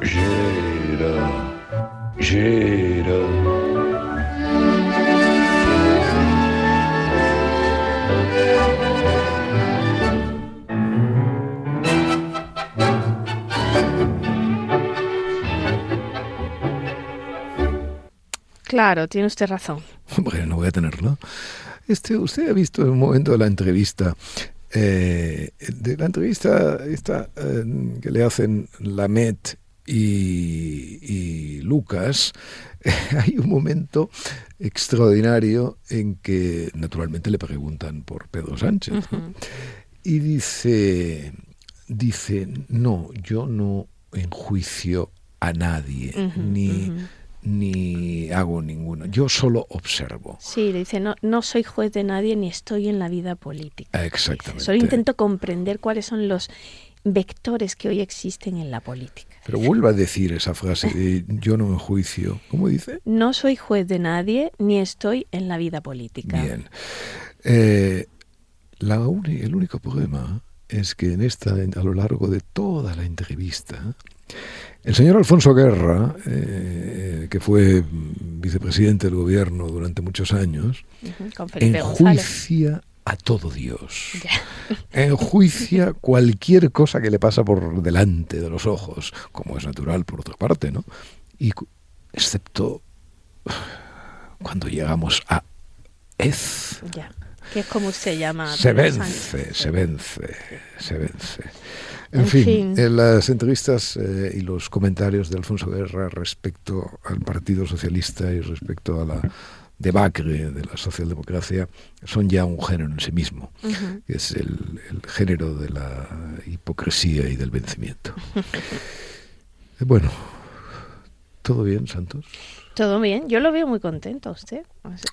Gira, gira. Claro, tiene usted razón. Bueno, no voy a tenerlo. Este, usted ha visto en un momento de la entrevista, eh, de la entrevista esta eh, que le hacen Lamet y, y Lucas, hay un momento extraordinario en que naturalmente le preguntan por Pedro Sánchez. Y dice, dice, no, yo no enjuicio a nadie, ni, ni hago ninguno, yo solo observo. Sí, dice, no, no soy juez de nadie ni estoy en la vida política. Exactamente. Solo intento comprender cuáles son los vectores que hoy existen en la política. Pero vuelva a decir esa frase de yo no enjuicio. ¿Cómo dice? No soy juez de nadie ni estoy en la vida política. Bien. Eh, la uni- el único problema es que en esta, a lo largo de toda la entrevista, el señor Alfonso Guerra, eh, que fue vicepresidente del gobierno durante muchos años, González. enjuicia a todo Dios. Ya. Enjuicia cualquier cosa que le pasa por delante de los ojos, como es natural por otra parte, ¿no? Y excepto cuando llegamos a Ez, Ya. Que es como se llama. se vence, se vence, se vence. En, En fin, fin. en las entrevistas eh, y los comentarios de Alfonso Guerra respecto al Partido Socialista y respecto a la debacle de la socialdemocracia son ya un género en sí mismo, que es el, el género de la hipocresía y del vencimiento. Eh, bueno, ¿todo bien, Santos? Todo bien. Yo lo veo muy contento a usted.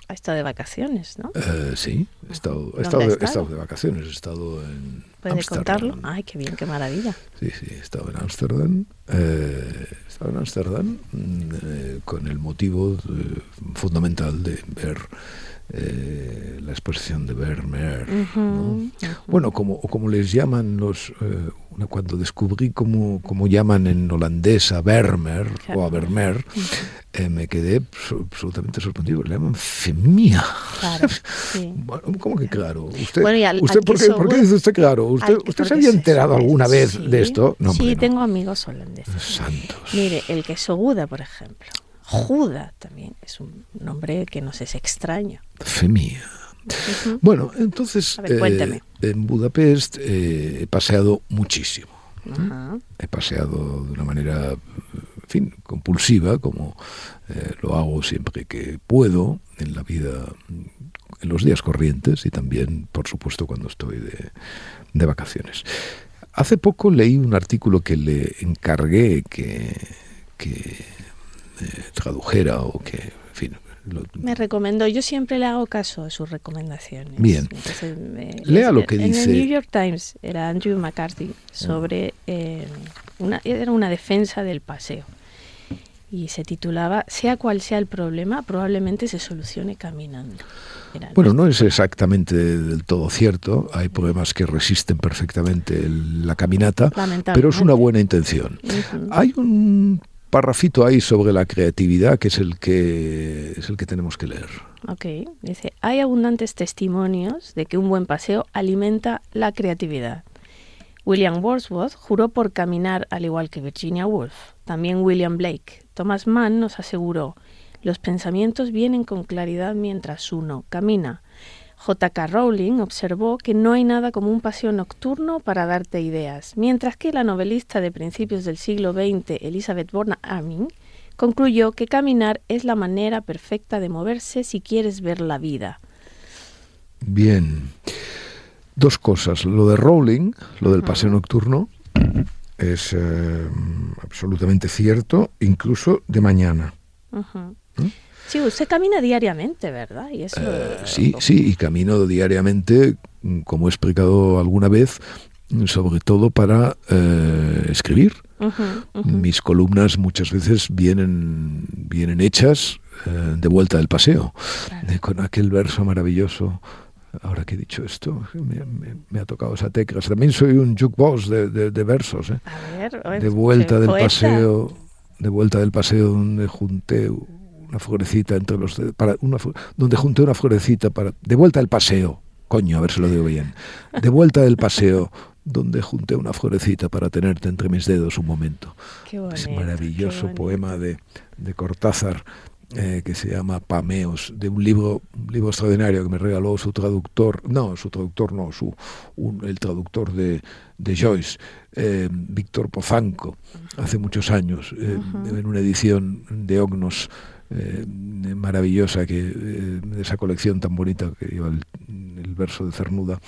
Ha estado de vacaciones, ¿no? Eh, sí, he estado, he ¿Dónde estado, de, he estado? de vacaciones, he estado en ¿Puede Ámsterdam. contarlo? Ay, qué bien, qué maravilla. Sí, sí, he estado en Ámsterdam. eh, he estado en Ámsterdam mm, eh, con el motivo eh, fundamental de ver eh, la exposición de Vermeer. Bueno, como, o como les llaman los... eh, cuando descubrí cómo, cómo llaman en holandés a Vermeer o a Vermeer, eh, me quedé abso- absolutamente sorprendido. Le llaman femia. Claro, sí. Bueno, ¿Cómo que claro? ¿Usted, Bueno, y al- usted al ¿por, qué, por qué seguro- dice usted claro? ¿Usted, usted se había enterado alguna vez sí. de esto? No, sí, hombre, no. tengo amigos holandeses. Santos. Mire, el que Soguda, por ejemplo. Juda también es un nombre que nos es extraño. Femia. Bueno, entonces A ver, cuénteme. en Budapest eh, he paseado muchísimo. Ajá. He paseado de una manera, en fin, compulsiva, como eh, lo hago siempre que puedo en la vida, en los días corrientes y también, por supuesto, cuando estoy de, de vacaciones. Hace poco leí un artículo que le encargué que, que eh, tradujera o que, en fin, lo- Me recomendó, yo siempre le hago caso a sus recomendaciones. Bien. Entonces, me- Lea lo que en dice. el New York Times era Andrew McCarthy sobre eh, una, era una defensa del paseo. Y se titulaba Sea cual sea el problema, probablemente se solucione caminando. Era Bueno, no es exactamente del todo cierto. Hay problemas que resisten perfectamente el- la caminata, pero es una buena intención. Ujú. Hay un parrafito ahí sobre la creatividad que es el que es el que tenemos que leer. Ok, dice, hay abundantes testimonios de que un buen paseo alimenta la creatividad. William Wordsworth juró por caminar al igual que Virginia Woolf. También William Blake. Thomas Mann nos aseguró, los pensamientos vienen con claridad mientras uno camina. J.K. Rowling observó que no hay nada como un paseo nocturno para darte ideas, mientras que la novelista de principios del siglo XX, Elizabeth Borna Arming, concluyó que caminar es la manera perfecta de moverse si quieres ver la vida. Bien. Dos cosas. Lo de Rowling, lo del paseo nocturno, es eh, absolutamente cierto, incluso de mañana. Sí, usted camina diariamente, ¿verdad? Y eso, Eh, sí, sí, y camino diariamente, mm, como he explicado alguna vez, mm, sobre todo para eh, escribir. Mis columnas muchas veces vienen, vienen hechas eh, de vuelta del paseo, con aquel verso maravilloso. Ahora que he dicho esto, me, ha tocado esa tecla. También soy un jukebox de, de, versos. ¿eh? de vuelta del paseo, de vuelta del paseo donde junté una florecita entre los para una, donde junté una florecita para de vuelta del paseo. Coño a ver si lo digo bien. De vuelta del paseo donde junté una florecita para tenerte entre mis dedos un momento. Ese maravilloso poema de, de Cortázar eh, que se llama Pameos, de un libro, un libro extraordinario que me regaló su traductor, no, su traductor no, su, el traductor de, de Joyce, eh, Víctor Pozanco, hace muchos años, eh, en una edición de Ognos maravillosa que de esa colección tan bonita que lleva el, el verso de Cernuda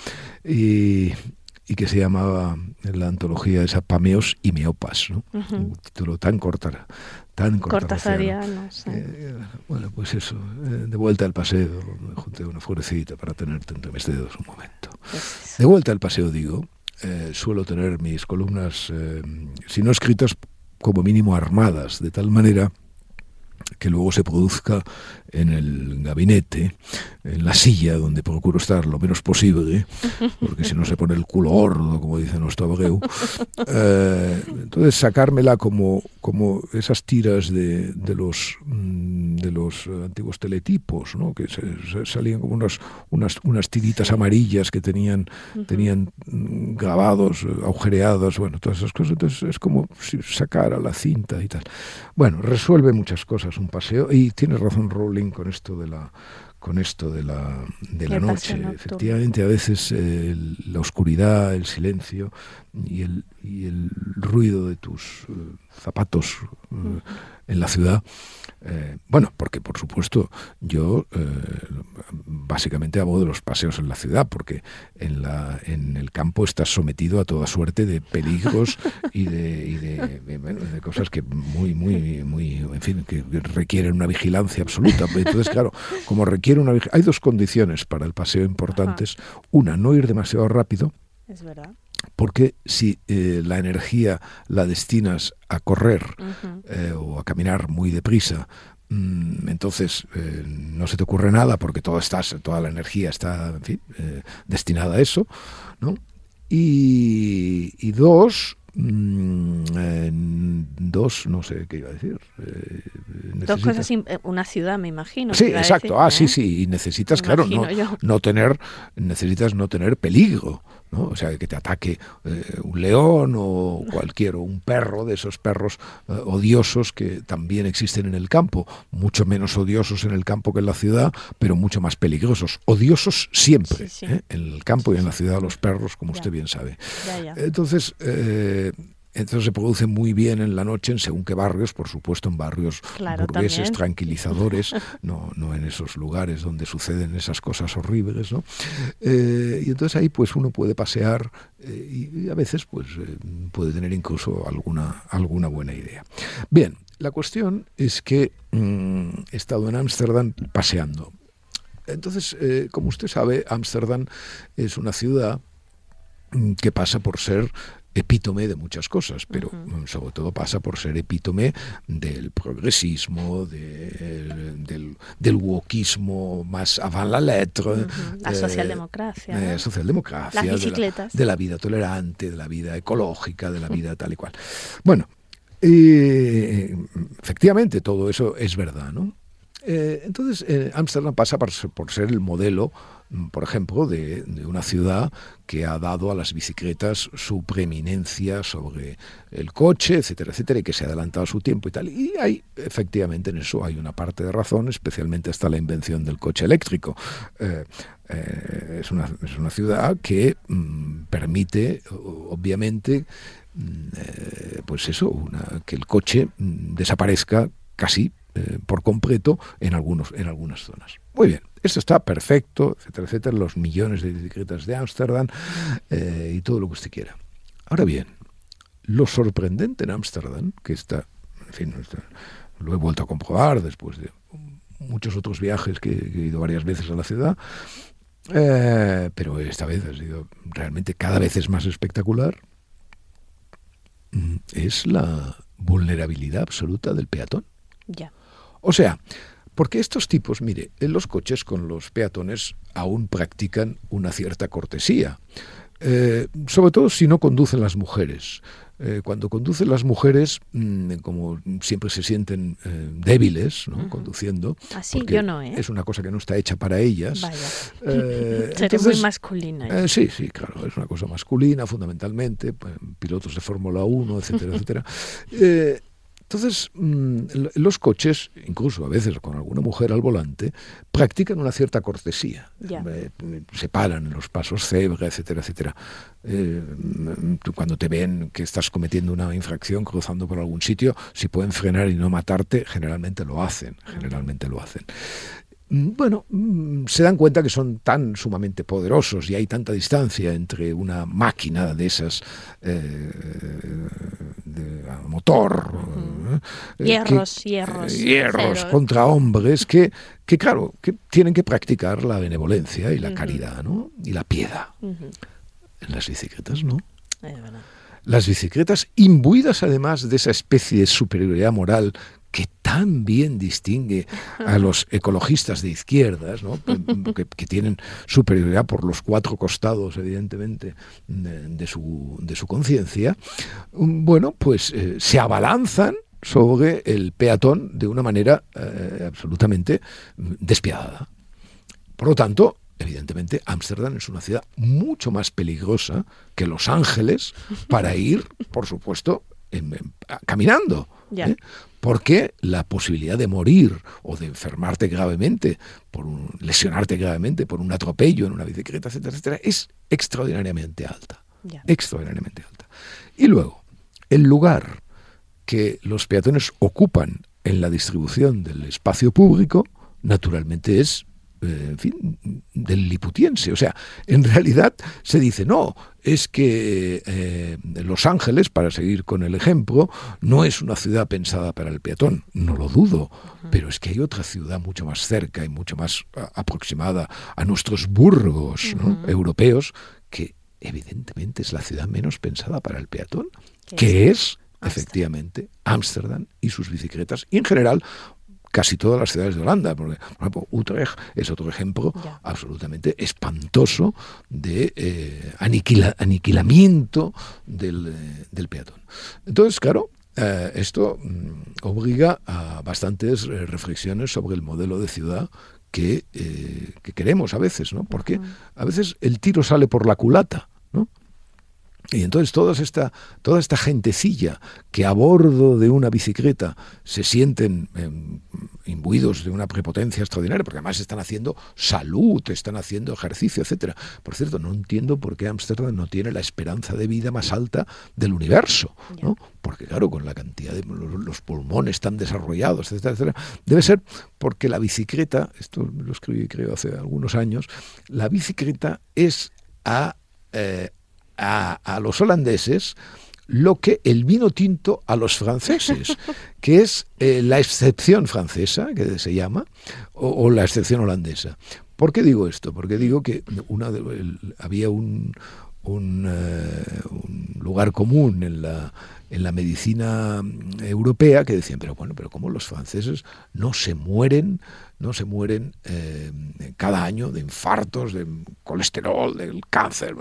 y, y que se llamaba en la antología esa Pameos y Meopas, ¿no? un título tan corta, tan cortasariano. Sí. Eh, bueno, pues eso, eh, de vuelta al paseo, me junté una florecita para tenerte entre mis dedos un momento. Pues de vuelta al paseo, digo, eh, suelo tener mis columnas, si no escritas, como mínimo armadas, de tal manera que luego se produzca en el gabinete, en la silla donde procuro estar lo menos posible, porque si no se pone el culo gordo, como dice nuestro abreu. Eh, entonces sacármela como, como esas tiras de, de los mm, de los antiguos teletipos, ¿no? que se, salían como unas, unas, unas tiritas amarillas que tenían, tenían mm, grabados, agujereadas, bueno, todas esas cosas. Entonces es como si sacara la cinta y tal. Bueno, resuelve muchas cosas un paseo y tiene razón Rowling con esto de la con esto de la, de la noche. Efectivamente, a veces eh, la oscuridad, el silencio y el, y el ruido de tus eh, zapatos eh, en la ciudad eh, bueno, porque por supuesto yo eh, básicamente hago de los paseos en la ciudad, porque en, la, en el campo estás sometido a toda suerte de peligros y de, de, cosas que muy, muy, muy, en fin, que requieren una vigilancia absoluta. Entonces, claro, como requiere una hay dos condiciones para el paseo importantes. Una, no ir demasiado rápido. Es verdad porque si eh, la energía la destinas a correr eh, o a caminar muy deprisa, mm, entonces eh, no se te ocurre nada porque todo estás, toda la energía está, en fin, destinada a eso, ¿no? Y, y dos, Mm, dos, no sé qué iba a decir. Eh, dos cosas, una ciudad, me imagino. Sí, exacto. ah, sí, sí. Y necesitas, claro, no, no, tener, necesitas no tener peligro. ¿No? O sea, que te ataque eh, un león o cualquier, o un perro de esos perros eh, odiosos que también existen en el campo, mucho menos odiosos en el campo que en la ciudad, pero mucho más peligrosos. Odiosos siempre, en el campo y en la ciudad los perros, como usted bien sabe. Entonces, entonces se produce muy bien en la noche en según qué barrios, por supuesto en barrios burgueses, tranquilizadores, no, no en esos lugares donde suceden esas cosas horribles. ¿no? Eh, y entonces ahí pues uno puede pasear eh, y, a veces pues eh, puede tener incluso alguna, alguna buena idea. Bien, la cuestión es que mm, he estado en Ámsterdam paseando. Entonces, como usted sabe, Ámsterdam es una ciudad mm, que pasa por ser epítome de muchas cosas, pero sobre todo pasa por ser epítome del progresismo, del, del wokismo más avant la lettre. La eh, socialdemocracia. Eh, socialdemocracia. Las bicicletas. De la, vida tolerante, de la vida ecológica, de la vida tal y cual. Bueno, efectivamente todo eso es verdad, ¿no? Eh, entonces, Ámsterdam pasa por ser el modelo por ejemplo, de, una ciudad que ha dado a las bicicletas su preeminencia sobre el coche, etcétera, etcétera, y que se ha adelantado a su tiempo y tal. Y hay, efectivamente, en eso hay una parte de razón, especialmente hasta la invención del coche eléctrico. Eh, eh, es, una, es, una, ciudad que mm, permite, obviamente, mm, eh, pues eso, que el coche mm, desaparezca casi por completo en, algunos, en algunas zonas. Muy bien. Esto está perfecto, etcétera, etcétera, los millones de bicicletas de Ámsterdam eh, y todo lo que usted quiera. Ahora bien, lo sorprendente en Ámsterdam, que está, en fin, lo he vuelto a comprobar después de muchos otros viajes que, he ido varias veces a la ciudad, eh, pero esta vez ha sido realmente cada vez es más espectacular, mm, es la vulnerabilidad absoluta del peatón. Ya. O sea, Porque estos tipos, mire, en los coches con los peatones aún practican una cierta cortesía. Eh, sobre todo si no conducen las mujeres. Eh, cuando conducen las mujeres, mm, como siempre se sienten eh, débiles ¿no? conduciendo, Así yo no, ¿eh? es una cosa que no está hecha para ellas. Vaya. Seré muy masculina. sí, sí, claro, es una cosa masculina fundamentalmente, pues, pilotos de Fórmula 1, etcétera, etcétera. Entonces, mm, los coches, incluso a veces con alguna mujer al volante, practican una cierta cortesía. Se paran en los pasos cebra, etcétera, etcétera. Eh, cuando te ven que estás cometiendo una infracción cruzando por algún sitio, si pueden frenar y no matarte, generalmente lo hacen. Generalmente lo hacen. Mm, bueno, mm, se dan cuenta que son tan sumamente poderosos y hay tanta distancia entre una máquina de esas eh, de motor, eh, hierros, hierros, hierros contra hombres que, que claro, que tienen que practicar la benevolencia y la caridad, ¿no? Y la piedad. En las bicicletas, ¿no? Las bicicletas, imbuidas además de esa especie de superioridad moral que tan bien distingue a los ecologistas de izquierdas, ¿no? que, tienen superioridad por los cuatro costados, evidentemente, de, su, de su conciencia, bueno, pues eh, se abalanzan sobre el peatón de una manera eh, absolutamente despiadada. Por lo tanto, evidentemente, Ámsterdam es una ciudad mucho más peligrosa que Los Ángeles para ir, por supuesto, caminando. ¿Eh? Porque la posibilidad de morir o de enfermarte gravemente, por un, lesionarte gravemente por un atropello en una bicicleta, etcétera, etcétera, es extraordinariamente alta. Extraordinariamente alta. Y luego, el lugar que los peatones ocupan en la distribución del espacio público, naturalmente es en fin, del liputiense. O sea, en realidad se dice, no, es que eh, Los Ángeles, para seguir con el ejemplo, no es una ciudad pensada para el peatón, no lo dudo, pero es que hay otra ciudad mucho más cerca y mucho más aproximada a nuestros burgos europeos, que evidentemente es la ciudad menos pensada para el peatón, que es efectivamente Ámsterdam y sus bicicletas y en general casi todas las ciudades de Holanda. Porque, por ejemplo, Utrecht es otro ejemplo absolutamente espantoso de eh, aniquilamiento del, eh, del, peatón. Entonces, claro, eh, esto mm, obliga a bastantes reflexiones sobre el modelo de ciudad que, que queremos a veces, ¿no? Porque a veces el tiro sale por la culata. Y entonces toda esta, toda esta gentecilla que a bordo de una bicicleta se sienten em, imbuidos de una prepotencia extraordinaria, porque además están haciendo salud, están haciendo ejercicio, etcétera. Por cierto, no entiendo por qué Ámsterdam no tiene la esperanza de vida más alta del universo, ¿no? Porque claro, con la cantidad de los, pulmones tan desarrollados, etcétera, etcétera, debe ser porque la bicicleta, esto lo escribí creo hace algunos años, la bicicleta es a eh, a, los holandeses lo que el vino tinto a los franceses, que es eh, la excepción francesa, que se llama, o, la excepción holandesa. ¿Por qué digo esto? Porque digo que una había un, un, eh, un, lugar común en la, en la medicina europea que decían, pero bueno, pero ¿cómo los franceses no se mueren no se mueren eh, cada año de infartos, de colesterol, del cáncer,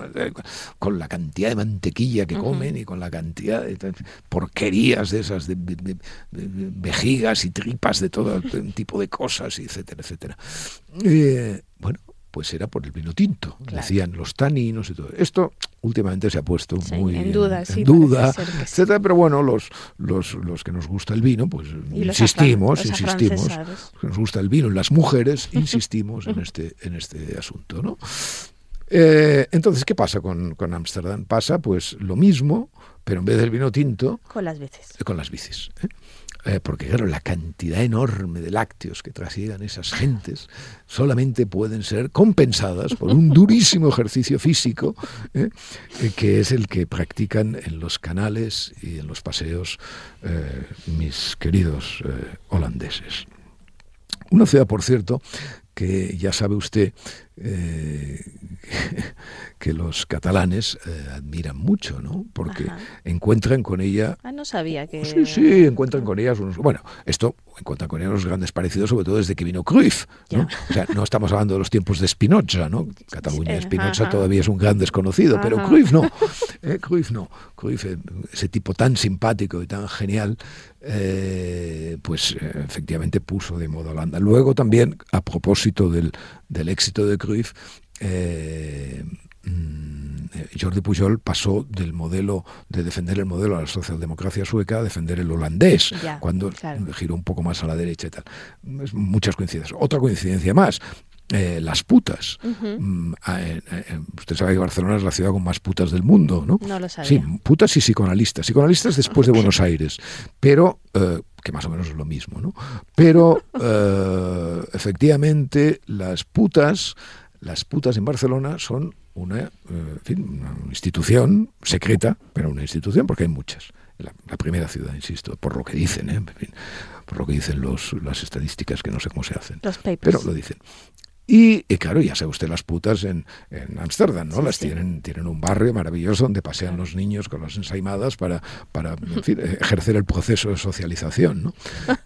con la cantidad de mantequilla que comen y con la cantidad de porquerías de esas, de, vejigas y tripas de todo tipo de cosas, etcétera, etcétera. Eh, bueno, pues era por el vino tinto. Decían los taninos y todo. Esto últimamente se ha puesto muy en duda, etcétera. Pero bueno, los, los, los, que nos gusta el vino, pues insistimos, insistimos. que nos gusta el vino las mujeres, insistimos en este, en este asunto, ¿no? Eh, entonces, ¿qué pasa con Ámsterdam? pasa pues lo mismo, pero en vez del vino tinto... Con las bicis. con las bicis. ¿eh? Eh, porque claro, la cantidad enorme de lácteos que trasiegan esas gentes solamente pueden ser compensadas por un durísimo ejercicio físico, ¿eh? Eh, que es el que practican en los canales y en los paseos mis queridos holandeses. Una ciudad, por cierto, que ya sabe usted eh, que los catalanes eh, admiran mucho, ¿no? Porque encuentran con ella... Ah, no sabía que... Sí, sí, encuentran con ellas unos... Bueno, esto encuentran con ella unos grandes parecidos, sobre todo desde que vino Cruyff, ¿no? O sea, no estamos hablando de los tiempos de Spinoza, ¿no? Cataluña, Spinoza todavía es un gran desconocido, pero Cruyff no, eh, Cruyff no. Cruyff, ese tipo tan simpático y tan genial, pues efectivamente puso de moda Holanda. Luego también, a propósito del, del éxito de Cruyff, eh, mm, Jordi Pujol pasó del modelo de defender el modelo de la socialdemocracia sueca a defender el holandés, cuando giró un poco más a la derecha y tal. muchas coincidencias. Otra coincidencia más. Eh, las putas. Mm, usted sabe que Barcelona es la ciudad con más putas del mundo, ¿no? No lo sabía. Sí, putas y psicoanalistas. Psicoanalistas después de Buenos Aires, pero eh, que más o menos es lo mismo, ¿no? Pero efectivamente las putas las putas en Barcelona son una, eh, una institución secreta, pero una institución porque hay muchas. La, primera ciudad, insisto, por lo que dicen, ¿eh? por lo que dicen los, las estadísticas que no sé cómo se hacen. Los papers. Pero lo dicen. Y, claro, ya sabe usted las putas en Ámsterdam, ¿no? las tienen, tienen un barrio maravilloso donde pasean los niños con las ensaimadas para, para ejercer el proceso de socialización, ¿no?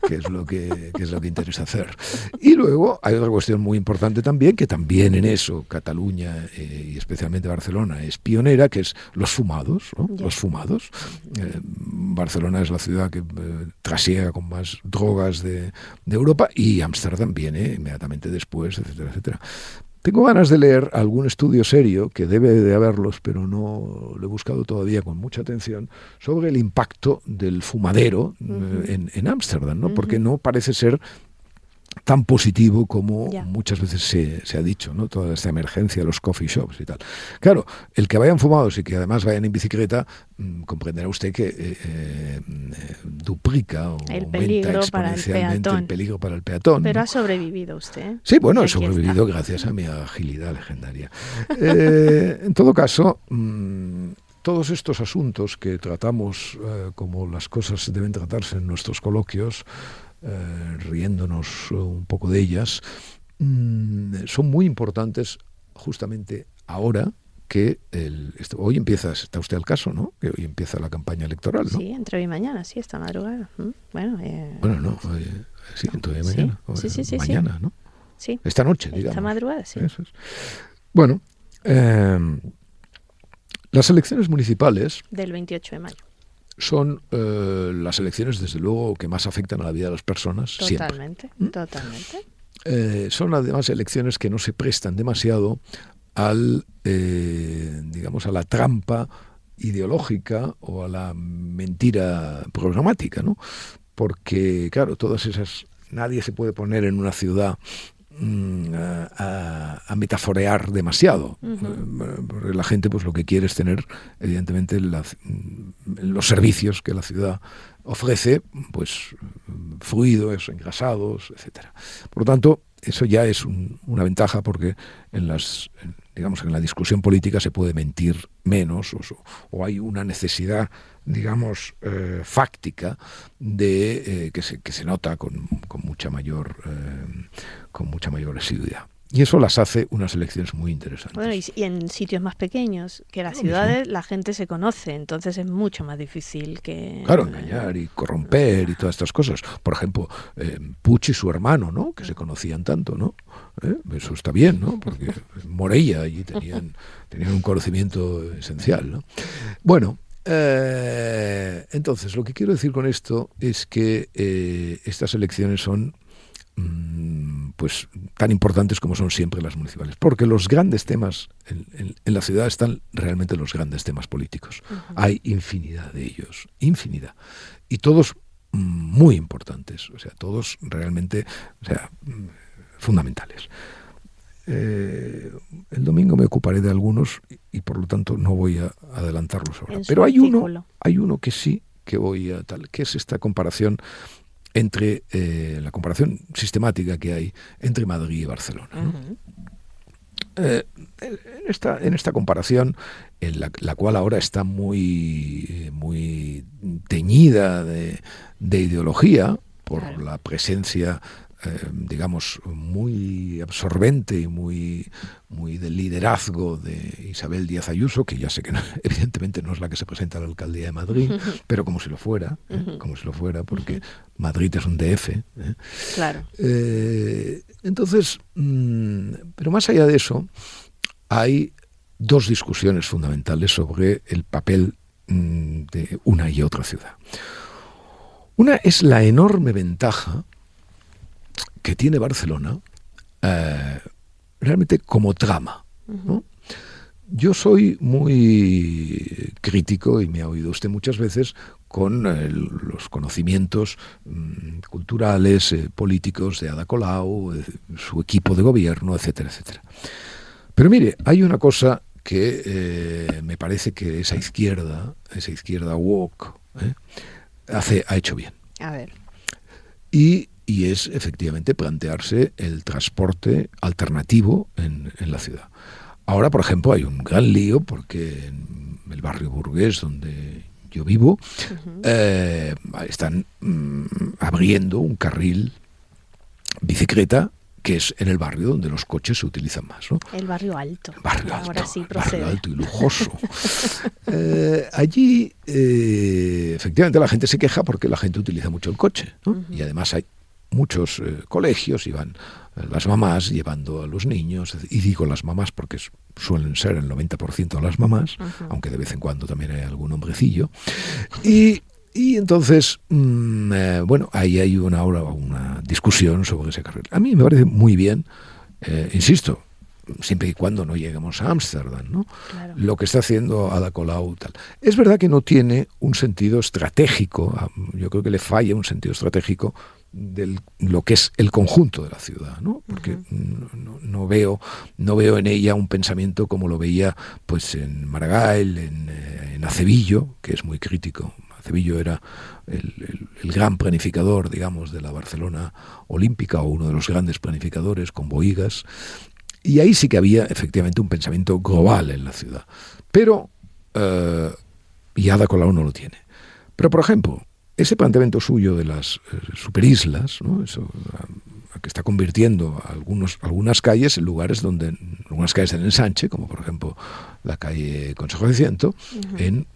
que, es lo que, es lo que interesa hacer. Y luego hay otra cuestión muy importante también, que también en eso Cataluña eh, y especialmente Barcelona es pionera, que es los fumados, ¿no? los fumados. Eh, Barcelona es la ciudad que eh, trasiega con más drogas de, de Europa y Ámsterdam viene inmediatamente después, etcétera etcétera. Tengo ganas de leer algún estudio serio, que debe de haberlos, pero no lo he buscado todavía con mucha atención, sobre el impacto del fumadero eh, en Ámsterdam, ¿no? Porque no parece ser tan positivo como muchas veces se, ha dicho, ¿no? Toda esta emergencia de los coffee shops y tal. Claro, el que vayan fumados y que además vayan en bicicleta, mm, comprenderá usted que eh, eh, duplica o aumenta exponencialmente el, peligro para el peatón. Pero ha sobrevivido usted. Sí, bueno, he sobrevivido gracias a mi agilidad legendaria. Eh, en todo caso, mm, todos estos asuntos que tratamos como las cosas deben tratarse en nuestros coloquios, eh, riéndonos un poco de ellas, mm, son muy importantes justamente ahora que el, hoy empieza, está usted al caso, ¿no? Que hoy empieza la campaña electoral, ¿no? Sí, entre hoy y mañana, sí, esta madrugada. Mm, bueno, eh, bueno, no, sí, entre hoy y mañana. Sí, sí, sí, mañana, ¿no? Sí. Esta noche, digamos. Esta madrugada, sí. Bueno, las elecciones municipales... Del 28 de mayo son eh, las elecciones, desde luego, que más afectan a la vida de las personas. Totalmente, ¿Mm? totalmente. Eh, son además elecciones que no se prestan demasiado al, eh, digamos, a la trampa ideológica o a la mentira programática, ¿no? Porque, claro, todas esas... Nadie se puede poner en una ciudad Mm, a, metaforear demasiado. Porque la gente pues lo que quiere es tener, evidentemente, mm, los servicios que la ciudad ofrece, pues fluidos, engrasados, etcétera. Por lo tanto, eso ya es una ventaja porque en las digamos en la discusión política se puede mentir menos o, hay una necesidad digamos eh, fáctica de eh, que, se, que se nota con, con mucha mayor eh, con mucha mayor asiduidad. Y eso las hace unas elecciones muy interesantes. Bueno, y, en sitios más pequeños, que las ciudades la gente se conoce, entonces es mucho más difícil que... Claro, engañar y corromper y todas estas cosas. Por ejemplo, eh, Puch y su hermano, ¿no? Que se conocían tanto, ¿no? ¿Eh? Eso está bien, ¿no? Porque Morella allí tenían, tenían un conocimiento esencial, ¿no? Bueno, eh, entonces, lo que quiero decir con esto es que eh, estas elecciones son Mm, pues tan importantes como son siempre las municipales, porque los grandes temas en, la ciudad están realmente los grandes temas políticos. Hay infinidad de ellos, infinidad, y todos mm, muy importantes, o sea, todos realmente, o sea, mm, fundamentales. Eh, el domingo me ocuparé de algunos y, por lo tanto no voy a adelantarlos ahora. Pero hay uno, hay uno que sí que voy a tal, que es esta comparación entre eh, la comparación sistemática que hay entre Madrid y Barcelona. Eh, en, esta, en esta comparación, en la, cual ahora está muy, muy teñida de, ideología por la presencia eh, digamos, muy absorbente y muy, muy del liderazgo de Isabel Díaz Ayuso, que ya sé que evidentemente no es la que se presenta a la alcaldía de Madrid, pero como si lo fuera, ¿eh? como si lo fuera, porque Madrid es un DF. ¿eh? Claro. entonces, mm, pero más allá de eso, hay dos discusiones fundamentales sobre el papel mm, de una y otra ciudad. Una es la enorme ventaja que tiene Barcelona eh, realmente como trama. Yo soy muy crítico, y me ha oído usted muchas veces, con eh, los conocimientos mm, culturales, eh, políticos de Ada Colau, su equipo de gobierno, etcétera, etcétera. Pero mire, hay una cosa que me parece que esa izquierda, esa izquierda woke, hace, ha hecho bien. A ver. Y y es efectivamente plantearse el transporte alternativo en, la ciudad. Ahora, por ejemplo, hay un gran lío porque en el barrio burgués donde yo vivo eh, están mm, abriendo un carril bicicleta que es en el barrio donde los coches se utilizan más. ¿no? El barrio alto. El barrio alto. Ahora sí procede. Barrio alto y lujoso. Eh, allí, eh, efectivamente, la gente se queja porque la gente utiliza mucho el coche. Y además hay muchos eh, colegios iban eh, las mamás llevando a los niños, y digo las mamás porque suelen ser el 90% de las mamás, aunque de vez en cuando también hay algún hombrecillo. Y, y entonces, mm, eh, bueno, ahí hay una, una discusión sobre ese carril. A mí me parece muy bien, insisto, siempre y cuando no lleguemos a Ámsterdam, ¿no? Lo que está haciendo Ada Colau tal. Es verdad que no tiene un sentido estratégico, yo creo que le falla un sentido estratégico de lo que es el conjunto de la ciudad, ¿no? Porque no, veo no veo en ella un pensamiento como lo veía pues en Maragall, en, eh, en Acevillo, que es muy crítico. Acevillo era el, gran planificador, digamos, de la Barcelona olímpica o uno de los grandes planificadores con Boigas. Y ahí sí que había efectivamente un pensamiento global en la ciudad. Pero eh, y Ada Colau no lo tiene. Pero, por ejemplo, ese planteamiento suyo de las eh, superislas, ¿no? Eso, que está convirtiendo algunos, algunas calles en lugares donde, algunas calles en ensanche, como por ejemplo la calle Consejo de Ciento, en,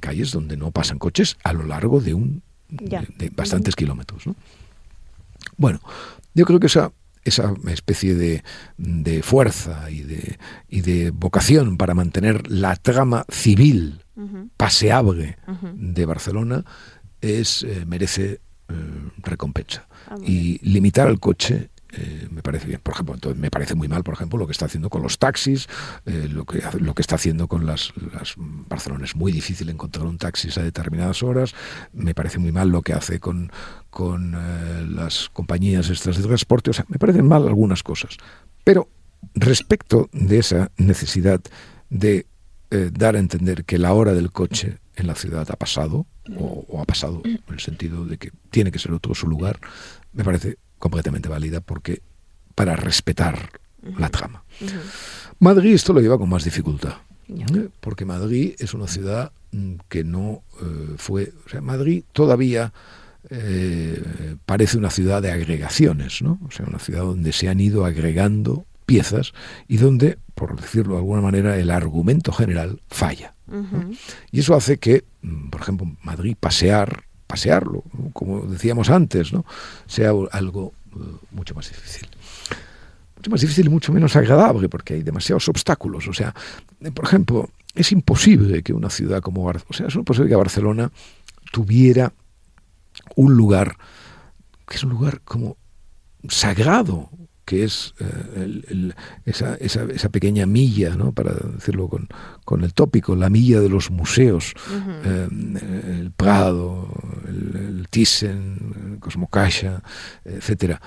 calles donde no pasan coches a lo largo de un de, bastantes kilómetros. Bueno, yo creo que esa, esa especie de, de fuerza y de, y de vocación para mantener la trama civil paseable de Barcelona es, eh, merece eh, recompensa. Ah, y limitar el coche eh, me parece bien. Por ejemplo, entonces me parece muy mal, por ejemplo, lo que está haciendo con los taxis, lo, que, lo que está haciendo con las, las Barcelona. Es muy difícil encontrar un taxi a determinadas horas. Me parece muy mal lo que hace con, con las compañías extras de transporte. O sea, me parecen mal algunas cosas. Pero respecto de esa necesidad de dar a entender que la hora del coche en la ciudad ha pasado, o, ha pasado en el sentido de que tiene que ser otro su lugar, me parece completamente válida porque para respetar la trama. Madrid esto lo lleva con más dificultad, ¿eh? porque Madrid es una ciudad mm, que no eh, fue, o sea, Madrid todavía eh, parece una ciudad de agregaciones, ¿no? O sea, una ciudad donde se han ido agregando piezas y donde, por decirlo de alguna manera, el argumento general falla. Y eso hace que, mm, por ejemplo, Madrid pasear, pasearlo, como decíamos antes, ¿no? sea algo eh, mucho más difícil. Mucho más difícil y mucho menos agradable porque hay demasiados obstáculos. O sea, eh, por ejemplo, es imposible que una ciudad como Barcelona, o sea, es imposible que Barcelona tuviera un lugar que es un lugar como sagrado, que es eh, esa, esa, pequeña milla, ¿no? para decirlo con, con, el tópico, la milla de los museos, eh, el Prado, el, Thyssen, Cosmocaixa, etcétera,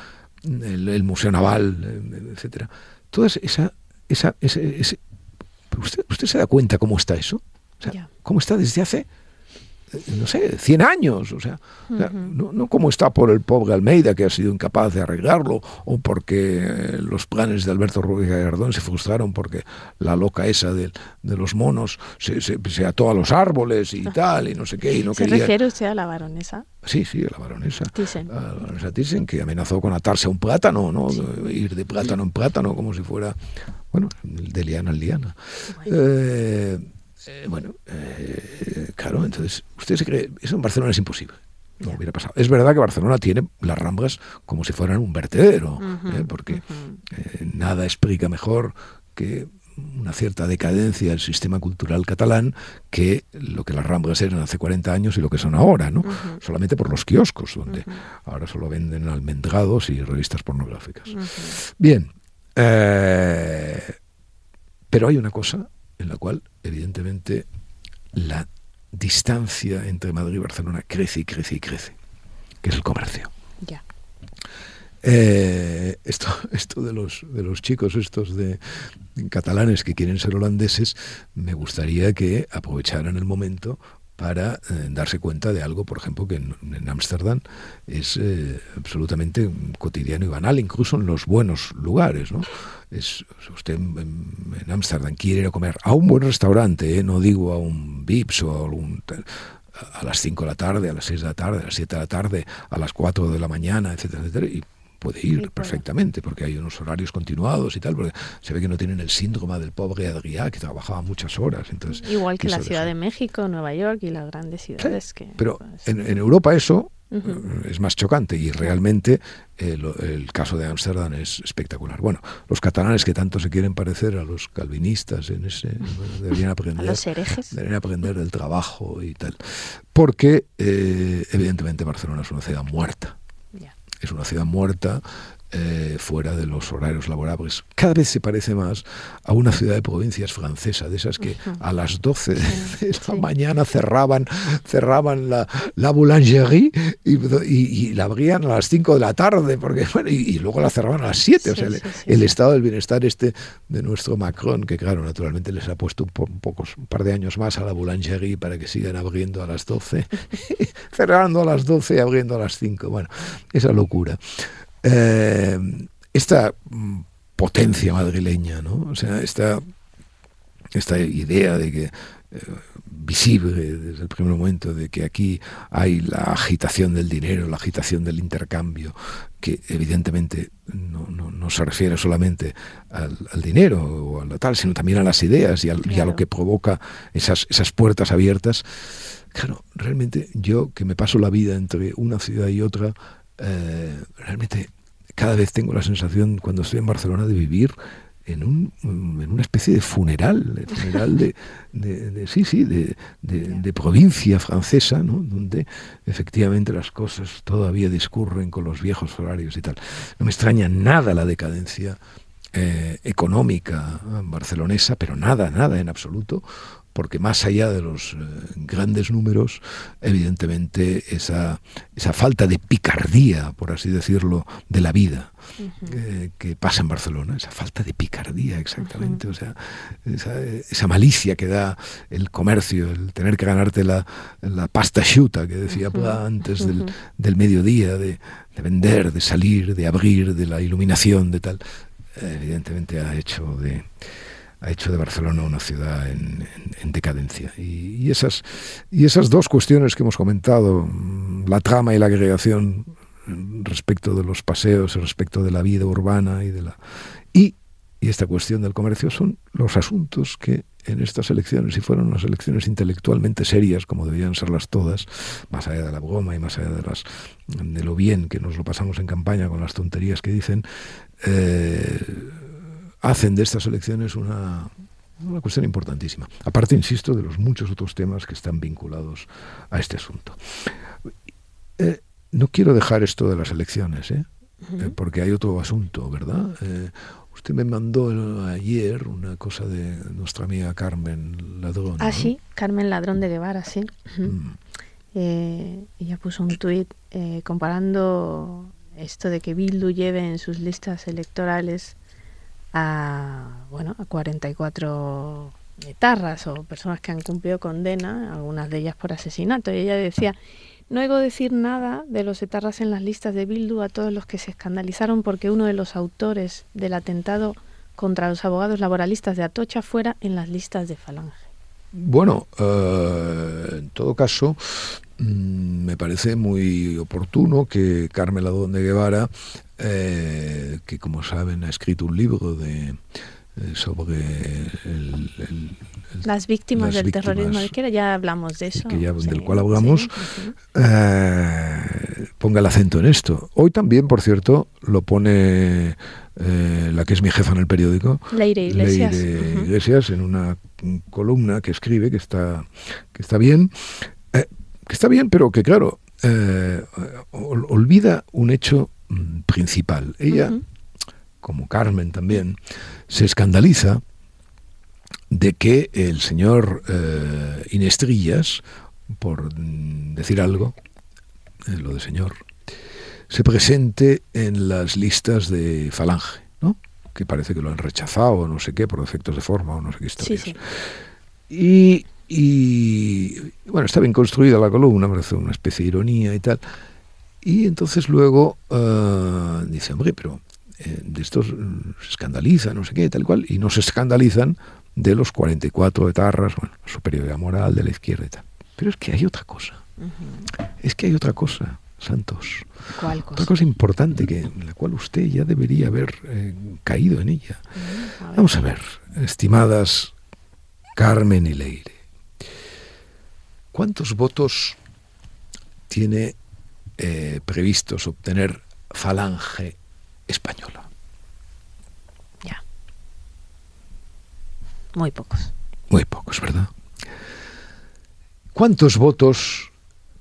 el, Museo Naval, etcétera. Toda esa, esa, ese, ¿usted, ¿Usted se da cuenta cómo está eso? ¿Cómo está desde hace no sé, 100 años, o sea, no, como está por el pobre Almeida que ha sido incapaz de arreglarlo o porque los planes de Alberto Ruiz Gallardón se frustraron porque la loca esa de, los monos se, se, ató a los árboles y tal y no sé qué y no ¿Se refiere usted a la baronesa? Sí, sí, a la baronesa. Thyssen. A la baronesa Thyssen, que amenazó con atarse a un plátano, ¿no? Ir de plátano en plátano como si fuera, bueno, de liana en liana. Eh, eh, bueno, eh, claro, entonces, usted se cree, eso en Barcelona es imposible. No hubiera pasado. Es verdad que Barcelona tiene las ramblas como si fueran un vertedero, ¿eh? porque nada explica mejor que una cierta decadencia del sistema cultural catalán que lo que las ramblas eran hace 40 años y lo que son ahora, ¿no? Solamente por los kioscos, donde ahora solo venden almendrados y revistas pornográficas. Bien, pero hay una cosa en la cual, evidentemente, la distancia entre Madrid y Barcelona crece y crece y crece, que es el comercio. Ya. Eh, esto, esto de los de los chicos estos de catalanes que quieren ser holandeses, me gustaría que aprovecharan el momento para eh, darse cuenta de algo, por ejemplo, que en Ámsterdam es eh, absolutamente cotidiano y banal, incluso en los buenos lugares. ¿no? Es, usted en Ámsterdam quiere ir a comer a un buen restaurante, ¿eh? no digo a un Vips o a algún a las 5 de la tarde, a las 6 de la tarde, a las 7 de la tarde, a las 4 de la mañana, etcétera, etcétera, y puede ir perfectamente, porque hay unos horarios continuados y tal, porque se ve que no tienen el síndrome del pobre Adrià, que trabajaba muchas horas. Entonces, Igual que la Ciudad de México, Nueva York y las grandes ciudades. que, pero pues, en, Europa eso eh, es más chocante y realmente el, caso de Ámsterdam es espectacular. Bueno, los catalanes que tanto se quieren parecer a los calvinistas en ese deberían aprender, deberían aprender del trabajo y tal, porque eh, evidentemente Barcelona es una ciudad muerta es una ciudad muerta, eh, fuera de los horarios laborables. Cada vez se parece más a una ciudad de provincias francesa, de esas que a las 12 de, la mañana cerraban, cerraban la, la boulangerie y, la abrían a las 5 de la tarde, porque, y, luego la cerraban a las 7. o sea, el, estado del bienestar este de nuestro Macron, que claro, naturalmente les ha puesto un, un par de años más a la boulangerie para que sigan abriendo a las 12, cerrando a las 12 y abriendo a las 5. Bueno, esa locura. Eh, esta mm, potencia madrileña, ¿no? O sea, esta, esta idea de que eh, visible desde el primer momento de que aquí hay la agitación del dinero, la agitación del intercambio, que evidentemente no, no, se refiere solamente al, dinero o a la tal, sino también a las ideas y, a lo que provoca esas, esas puertas abiertas. Claro, realmente yo que me paso la vida entre una ciudad y otra, eh, realmente cada vez tengo la sensación, cuando estoy en Barcelona, de vivir en, un, en una especie de funeral, funeral de, de, sí, sí, de, de, provincia francesa, ¿no? donde efectivamente las cosas todavía discurren con los viejos horarios y tal. No me extraña nada la decadencia eh, económica barcelonesa, pero nada, nada en absoluto, porque más allá de los eh, grandes números, evidentemente esa, esa falta de picardía, por así decirlo, de la vida eh, que pasa en Barcelona, esa falta de picardía exactamente, o sea, esa, malicia que da el comercio, el tener que ganarte la, la pasta chuta que decía antes del, del mediodía, de, de vender, de salir, de abrir, de la iluminación, de tal, evidentemente ha hecho de ha hecho de Barcelona una ciudad en, decadencia. Y, esas, y esas dos cuestiones que hemos comentado, mm, la trama y la agregación mm, respecto de los paseos, respecto de la vida urbana y de la y, esta cuestión del comercio son los asuntos que en estas elecciones, si fueron unas elecciones intelectualmente serias, como debían serlas todas, más allá de la broma y más allá de, las, de lo bien que nos lo pasamos en campaña con las tonterías que dicen, eh, hacen de estas elecciones una, una cuestión importantísima. Aparte, insisto, de los muchos otros temas que están vinculados a este asunto. Eh, no quiero dejar esto de las elecciones, ¿eh? eh porque hay otro asunto, ¿verdad? Eh, usted me mandó ayer una cosa de nuestra amiga Carmen Ladrón. Ah, sí, Carmen Ladrón de Guevara, sí. Mm. ella puso un tuit comparando esto de que Bildu lleve en sus listas electorales a, bueno, a 44 etarras o personas que han cumplido condena, algunas de ellas por asesinato. Y ella decía, no oigo decir nada de los etarras en las listas de Bildu a todos los que se escandalizaron porque uno de los autores del atentado contra los abogados laboralistas de Atocha fuera en las listas de Falange. Bueno, uh, en todo caso, me parece muy oportuno que Carmela Donde Guevara, eh, que como saben ha escrito un libro de eh, sobre el, el, las víctimas las del víctimas, terrorismo de izquierda, ya hablamos de eso. Que ya, sí, del cual hablamos, sí, sí. Eh, ponga el acento en esto. Hoy también, por cierto, lo pone eh, la que es mi jefa en el periódico, Leire Iglesias, Leire uh -huh. Iglesias en una columna que escribe que está, que está bien, eh, que está bien, pero que claro, eh, olvida un hecho mm, principal. Ella, uh -huh. como Carmen también, se escandaliza de que el señor eh, Inestrillas, por decir algo, eh, lo de señor, se presente en las listas de Falange, ¿no? que parece que lo han rechazado, no sé qué, por defectos de forma o no sé qué historias. Sí, sí. Y, y, bueno, está bien construida la columna, parece una especie de ironía y tal. Y entonces luego uh, dice, hombre, pero eh, de estos se escandaliza, no sé qué, tal cual, y no se escandalizan de los 44 etarras, bueno, superioridad moral de la izquierda y tal. Pero es que hay otra cosa. Uh -huh. Es que hay otra cosa, Santos. ¿Cuál cosa? Otra cosa importante que, en la cual usted ya debería haber eh, caído en ella. Uh -huh. a Vamos a ver, estimadas Carmen y Leire. ¿Cuántos votos tiene eh, previstos obtener Falange española? Ya. Muy pocos. Muy pocos, ¿verdad? ¿Cuántos votos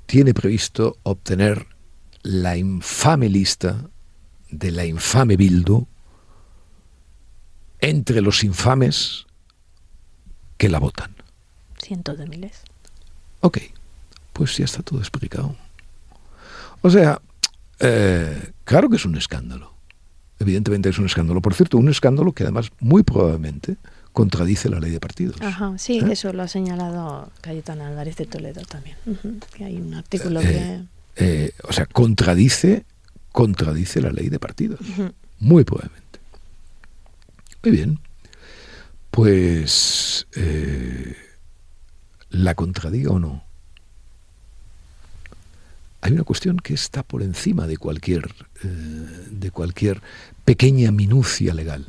tiene previsto obtener la infame lista de la infame Bildu entre los infames que la votan? Cientos de miles. Ok, pues ya está todo explicado. O sea, eh, claro que es un escándalo. Evidentemente es un escándalo. Por cierto, un escándalo que además muy probablemente contradice la ley de partidos. Ajá, sí, ¿Eh? eso lo ha señalado Cayetana Álvarez de Toledo también. Uh -huh, que hay un artículo eh, que... O sea, contradice, contradice la ley de partidos. Uh -huh. Muy probablemente. Muy bien. Pues la contradiga o no. Hay una cuestión que está por encima de cualquier, eh, de cualquier pequeña minucia legal.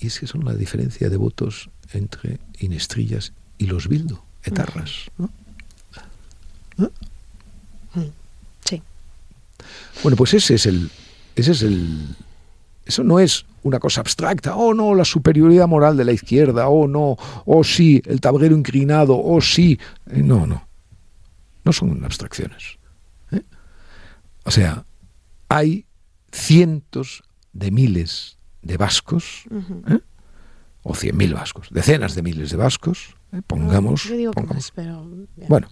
Y es que son la diferencia de votos entre Inestrillas y los Bildo, etarras. ¿no? ¿No? Sí. Bueno, pues ese es el. Ese es el. Eso no es una cosa abstracta. Oh, no, la superioridad moral de la izquierda. Oh, no. Oh, sí, el tablero inclinado. Oh, sí. No, no. No son abstracciones. ¿eh? O sea, hay cientos de miles de vascos, uh -huh. ¿eh? o cien mil vascos, decenas de miles de vascos, ¿eh? pongamos, no, yo digo pongamos más, pero, bueno,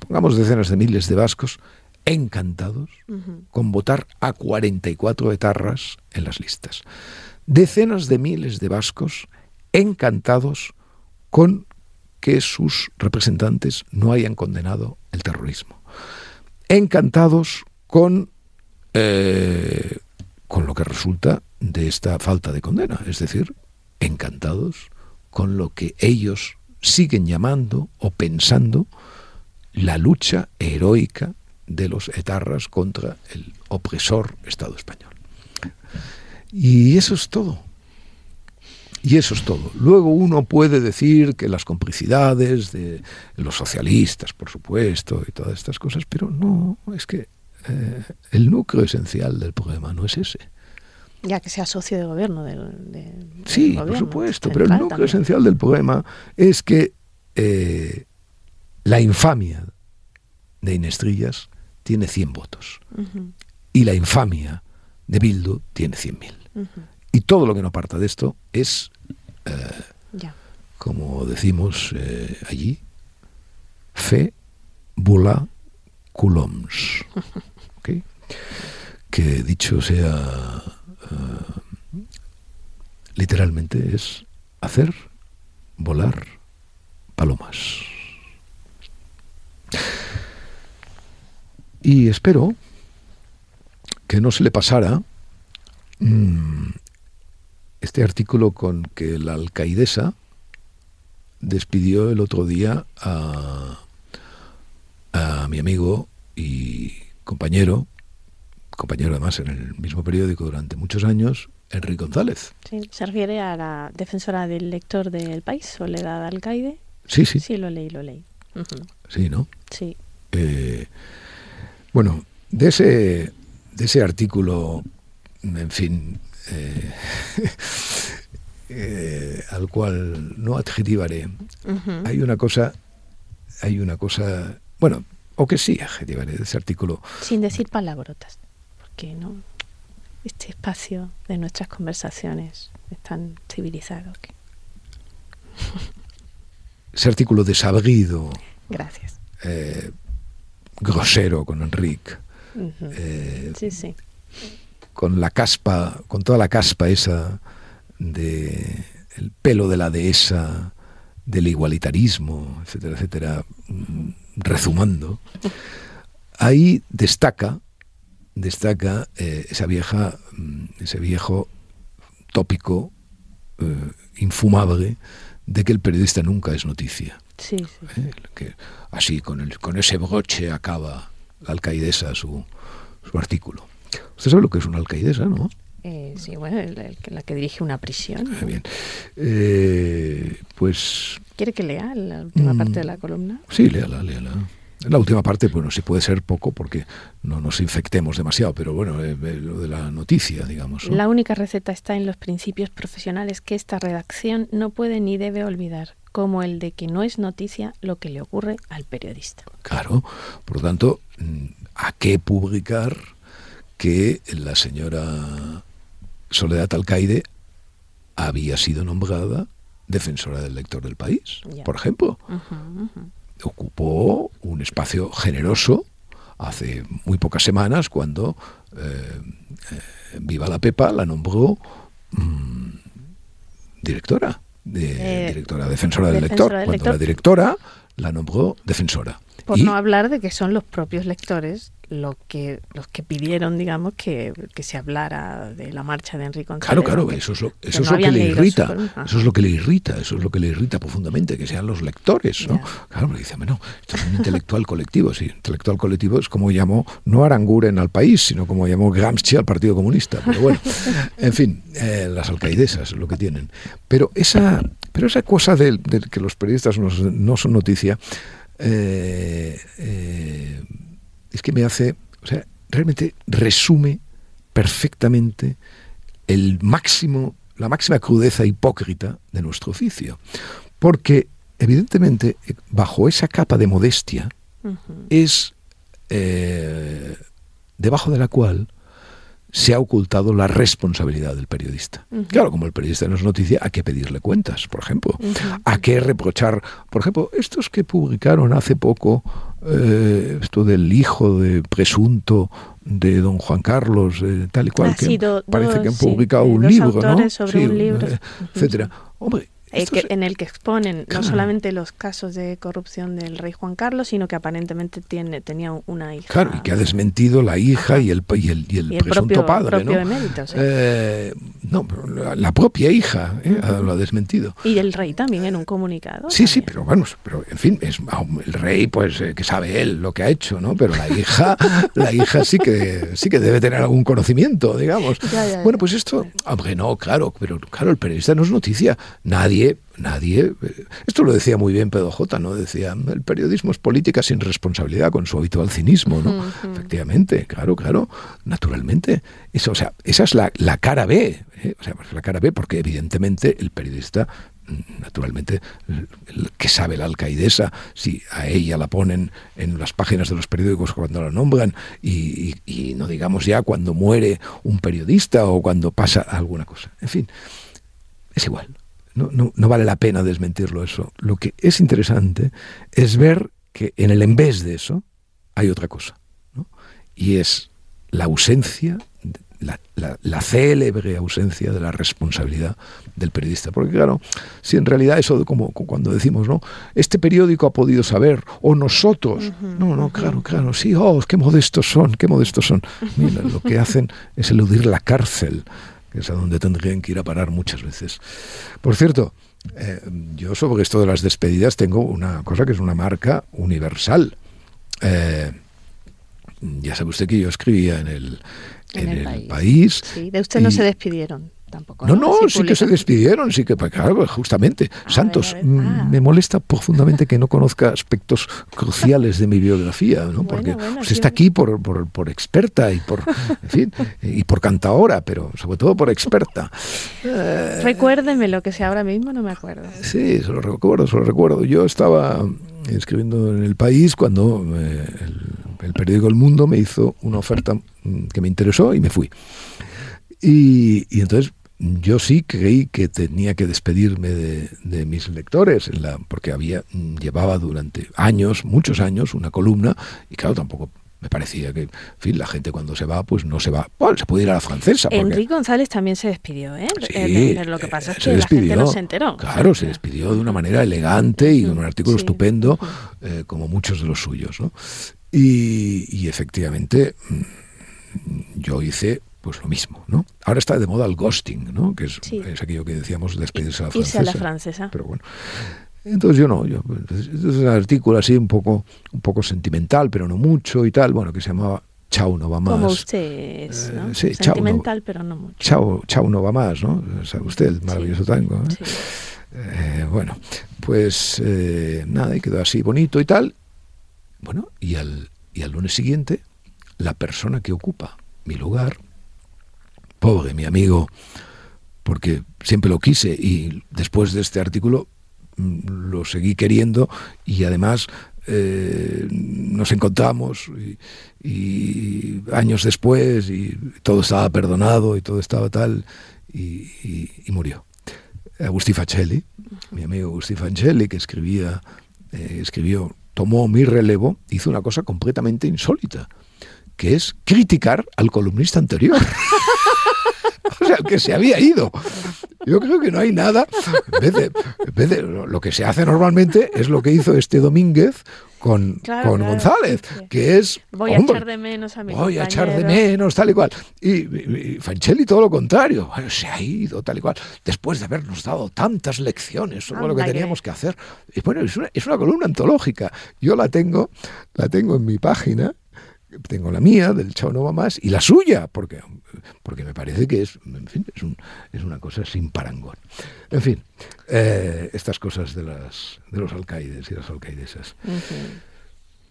pongamos decenas de miles de vascos encantados uh -huh. con votar a 44 etarras en las listas. Decenas de miles de vascos encantados con que sus representantes no hayan condenado el terrorismo. Encantados con, eh, con lo que resulta de esta falta de condena, es decir, encantados con lo que ellos siguen llamando o pensando la lucha heroica de los etarras contra el opresor Estado español. Y eso es todo. Y eso es todo. Luego uno puede decir que las complicidades de los socialistas, por supuesto, y todas estas cosas, pero no, es que eh, el núcleo esencial del problema no es ese. Ya que sea socio de gobierno. De, de, sí, del gobierno, por supuesto, pero el núcleo también. esencial del problema es que eh, la infamia de Inestrillas tiene 100 votos uh -huh. y la infamia de Bildu tiene 100.000. Uh -huh. Y todo lo que no parta de esto es, eh, como decimos eh, allí, fe, bula, culoms. ¿okay? Que dicho sea Uh, literalmente es hacer, volar palomas. Y espero que no se le pasara mm, este artículo con que la alcaidesa despidió el otro día a, a mi amigo y compañero, compañero además en el mismo periódico durante muchos años, Enrique González. Sí, ¿Se refiere a la defensora del lector del país, Soledad Alcaide? Sí, sí. Sí, lo leí, lo leí. Sí, ¿no? Sí. Eh, bueno, de ese, de ese artículo, en fin, eh, eh, al cual no adjetivaré, hay una cosa, hay una cosa, bueno, o que sí adjetivaré de ese artículo. Sin decir palabrotas, porque no. Este espacio de nuestras conversaciones es tan civilizado que. Ese artículo desabrido, Gracias. eh, grosero con Enrique, eh, Sí, sí. con la caspa, con toda la caspa esa de el pelo de la dehesa, del igualitarismo, etcétera, etcétera, mm, rezumando, ahí destaca, destaca eh, esa vieja, mm, ese viejo tópico eh, infumable de que el periodista nunca es noticia. Sí, sí. ¿eh? que así con, el, con ese broche acaba la alcaidesa su, su artículo. Usted sabe lo que es una alcaidesa, ¿no? Eh, sí, bueno, que- la que dirige una prisión. Muy bien. Eh, pues ¿Quiere que lea la última Mm. parte de la columna? sí, léala, léala. La última parte, bueno, sí puede ser poco porque no nos infectemos demasiado, pero bueno, eh, lo de la noticia, digamos. ¿no? La única receta está en los principios profesionales que esta redacción no puede ni debe olvidar, como el de que no es noticia lo que le ocurre al periodista. Claro, por lo tanto, ¿a qué publicar que la señora Soledad Alcaide había sido nombrada defensora del lector del país? Ya. Por ejemplo, ocupó un espacio generoso hace muy pocas semanas cuando eh, eh, Viva la Pepa la nombró mm, directora, de, Eh, directora defensora del lector, del cuando lector. la directora la nombró defensora. Por Y- no hablar de que son los propios lectores lo que, los que pidieron, digamos, que, que se hablara de la marcha de Enrique. Claro, claro, eso es lo, que eso no es lo que le su irrita, eso es lo que le irrita, eso es lo que le irrita profundamente, que sean los lectores, ¿no? Claro, porque dice, bueno, esto es un intelectual colectivo, sí, intelectual colectivo es como llamó, no Aranguren al país, sino como llamó Gramsci al Partido Comunista, pero bueno, en fin, eh, las alcaidesas es lo que tienen. Pero esa, pero esa cosa de, de que los periodistas no, no son noticia, eh, eh, es que me hace, o sea, realmente resume perfectamente el máximo, la máxima crudeza hipócrita de nuestro oficio. Porque, evidentemente, eh, bajo esa capa de modestia es eh, debajo de la cual se ha ocultado la responsabilidad del periodista. Claro, como el periodista no es noticia, hay que pedirle cuentas, por ejemplo. ¿A qué reprochar? Por ejemplo, estos que publicaron hace poco, eh, esto del hijo de presunto de don Juan Carlos, eh, tal y cual, que parece que han sí, publicado eh, un dos libro, ¿no? sobre un libro. eh, etcétera. Hombre, Eh, que- en el que exponen Claro. no solamente los casos de corrupción del rey Juan Carlos, sino que aparentemente tiene, tenía una hija. Claro, y que ha desmentido la hija y el, y el, y el Y el presunto propio- padre, propio ¿no? emérito, sí. Eh, no, la, la propia hija eh, ha- lo ha desmentido. Y el rey también en un comunicado. Sí, sí, también. pero bueno, pero en fin, es el rey, pues eh, que sabe él lo que ha hecho, ¿no? Pero la hija, la hija sí que sí que debe tener algún conocimiento, digamos. Ya, ya, ya. Bueno, pues esto, hombre, no, claro, pero claro, el periodista no es noticia. Nadie, nadie. Esto lo decía muy bien Pedro J, ¿no? Decía, el periodismo es política sin responsabilidad, con su habitual cinismo, ¿no? Efectivamente, claro, claro, naturalmente. Eso, o sea, esa es la, la cara B, ¿eh? o sea, la cara B, porque evidentemente el periodista, naturalmente, que sabe la alcaidesa, si a ella la ponen en las páginas de los periódicos cuando la nombran, y, y- y no digamos ya cuando muere un periodista o cuando pasa alguna cosa. En fin, es igual. No, no, no vale la pena desmentirlo eso. Lo que es interesante es ver que en el en vez de eso hay otra cosa. ¿no? Y es la ausencia, la, célebre ausencia de la responsabilidad del periodista. Porque claro, si en realidad eso, como cuando decimos, ¿no? Este periódico ha podido saber, o nosotros, no, no, claro, claro, sí, oh, qué modestos son, qué modestos son. Mira, lo que hacen es eludir la cárcel, que es a donde tendrían que ir a parar muchas veces. Por cierto, eh, yo sobre esto de las despedidas tengo una cosa que es una marca universal. Eh, ya sabe usted que yo escribía en el, en, el, país. Sí, de usted no se despidieron. Tampoco, no, no, sí, que se despidieron, sí que, pues, claro, justamente. Santos, mm, me molesta profundamente que no conozca aspectos cruciales de mi biografía, ¿no? Porque usted está aquí por, por, experta y por, en fin, y por cantaora, pero sobre todo por experta. Recuérdeme lo que sea ahora mismo, no me acuerdo. Sí, se lo recuerdo, se lo recuerdo. Yo estaba escribiendo en El País cuando eh, el, periódico El Mundo me hizo una oferta mm, que me interesó y me fui. Y, entonces yo sí creí que tenía que despedirme de, mis lectores, en la, porque había mm, llevaba durante años, muchos años, una columna, y claro, tampoco me parecía que, en fin, la gente cuando se va, pues no se va. Bueno, se puede ir a la francesa. Enrique González también se despidió, ¿eh? Sí, eh, lo que pasa es que la gente no se enteró. Claro, se despidió de una manera elegante y con un artículo estupendo, eh, como muchos de los suyos, ¿no? Y, efectivamente, mm, yo hice pues lo mismo, ¿no? Ahora está de moda el ghosting, ¿no? Que es, es aquello que decíamos despedirse a la francesa. a la francesa. Pero bueno. Entonces yo no, yo, es un artículo así un poco, un poco sentimental, pero no mucho y tal, bueno, que se llamaba Chau no va más. Como usted es, ¿no? Eh, sí, Sentimental, pero no mucho. Chau, Chau no va más, ¿no? Sabe usted el maravilloso tango. ¿eh? Sí. Eh, bueno, pues eh, nada, y quedó así bonito y tal. Bueno, y al, y al lunes siguiente, la persona que ocupa mi lugar, pobre mi amigo, porque siempre lo quise y después de este artículo lo seguí queriendo y además eh, nos encontramos y, años después y todo estaba perdonado y todo estaba tal y, murió. Agustí Facelli, mi amigo Agustí Facelli, que escribía, eh, escribió, tomó mi relevo, hizo una cosa completamente insólita, que es criticar al columnista anterior. o sea, el que se había ido. Yo creo que no hay nada. En vez de, lo que se hace normalmente es lo que hizo este Domínguez con, con González, que es... Voy a echar de menos a mi Voy a echar de menos, tal y cual. Y, Fancelli todo lo contrario. se ha ido, tal y cual. Después de habernos dado tantas lecciones sobre lo que teníamos que hacer. Y bueno, es una, es una columna antológica. Yo la tengo, la tengo en mi página tengo la mía, del Chao no va más, y la suya, porque, porque me parece que es, en fin, es, un, es una cosa sin parangón. En fin, eh, estas cosas de, las, de los alcaides y las alcaidesas.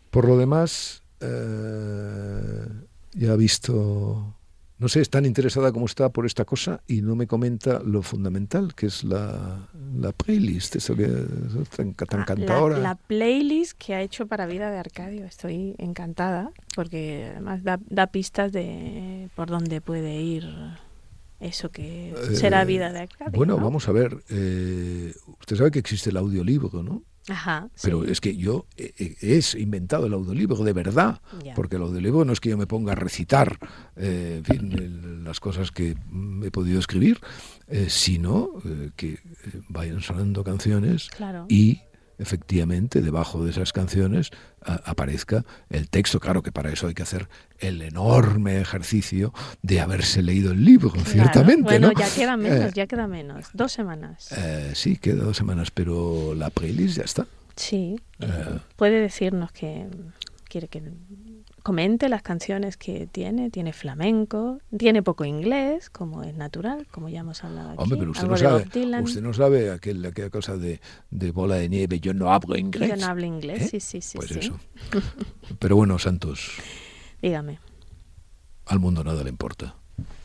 Por lo demás, eh, ya ha visto no sé, es tan interesada como está por esta cosa y no me comenta lo fundamental, que es la, la playlist, eso que es tan, tan cantadora. La, playlist que ha hecho para Vida de Arcadio, estoy encantada, porque además da, da pistas de por dónde puede ir eso que será eh, Vida de Arcadio. Bueno, vamos a ver, eh, usted sabe que existe el audiolibro, ¿no? Ajá, Pero es que yo he, inventado el audiolibro de verdad, porque el audiolibro no es que yo me ponga a recitar eh, las cosas que he podido escribir, eh, sino eh, que vayan sonando canciones y efectivamente debajo de esas canciones aparezca el texto. Claro que para eso hay que hacer el enorme ejercicio de haberse leído el libro, ciertamente. Bueno, ya queda menos, eh, ya queda menos. Dos semanas. Eh, sí, queda dos semanas, pero la playlist ya está. Sí. Eh. Puede decirnos que quiere que comente las canciones que tiene, tiene flamenco, tiene poco inglés, como es natural, como ya hemos hablado aquí. Hombre, pero usted, no sabe, usted no sabe aquel, aquella cosa de, de, bola de nieve, yo no hablo inglés. Yo no hablo inglés, ¿Eh? sí, sí, sí. Pues eso. pero bueno, Santos. Dígame. Al mundo nada le importa.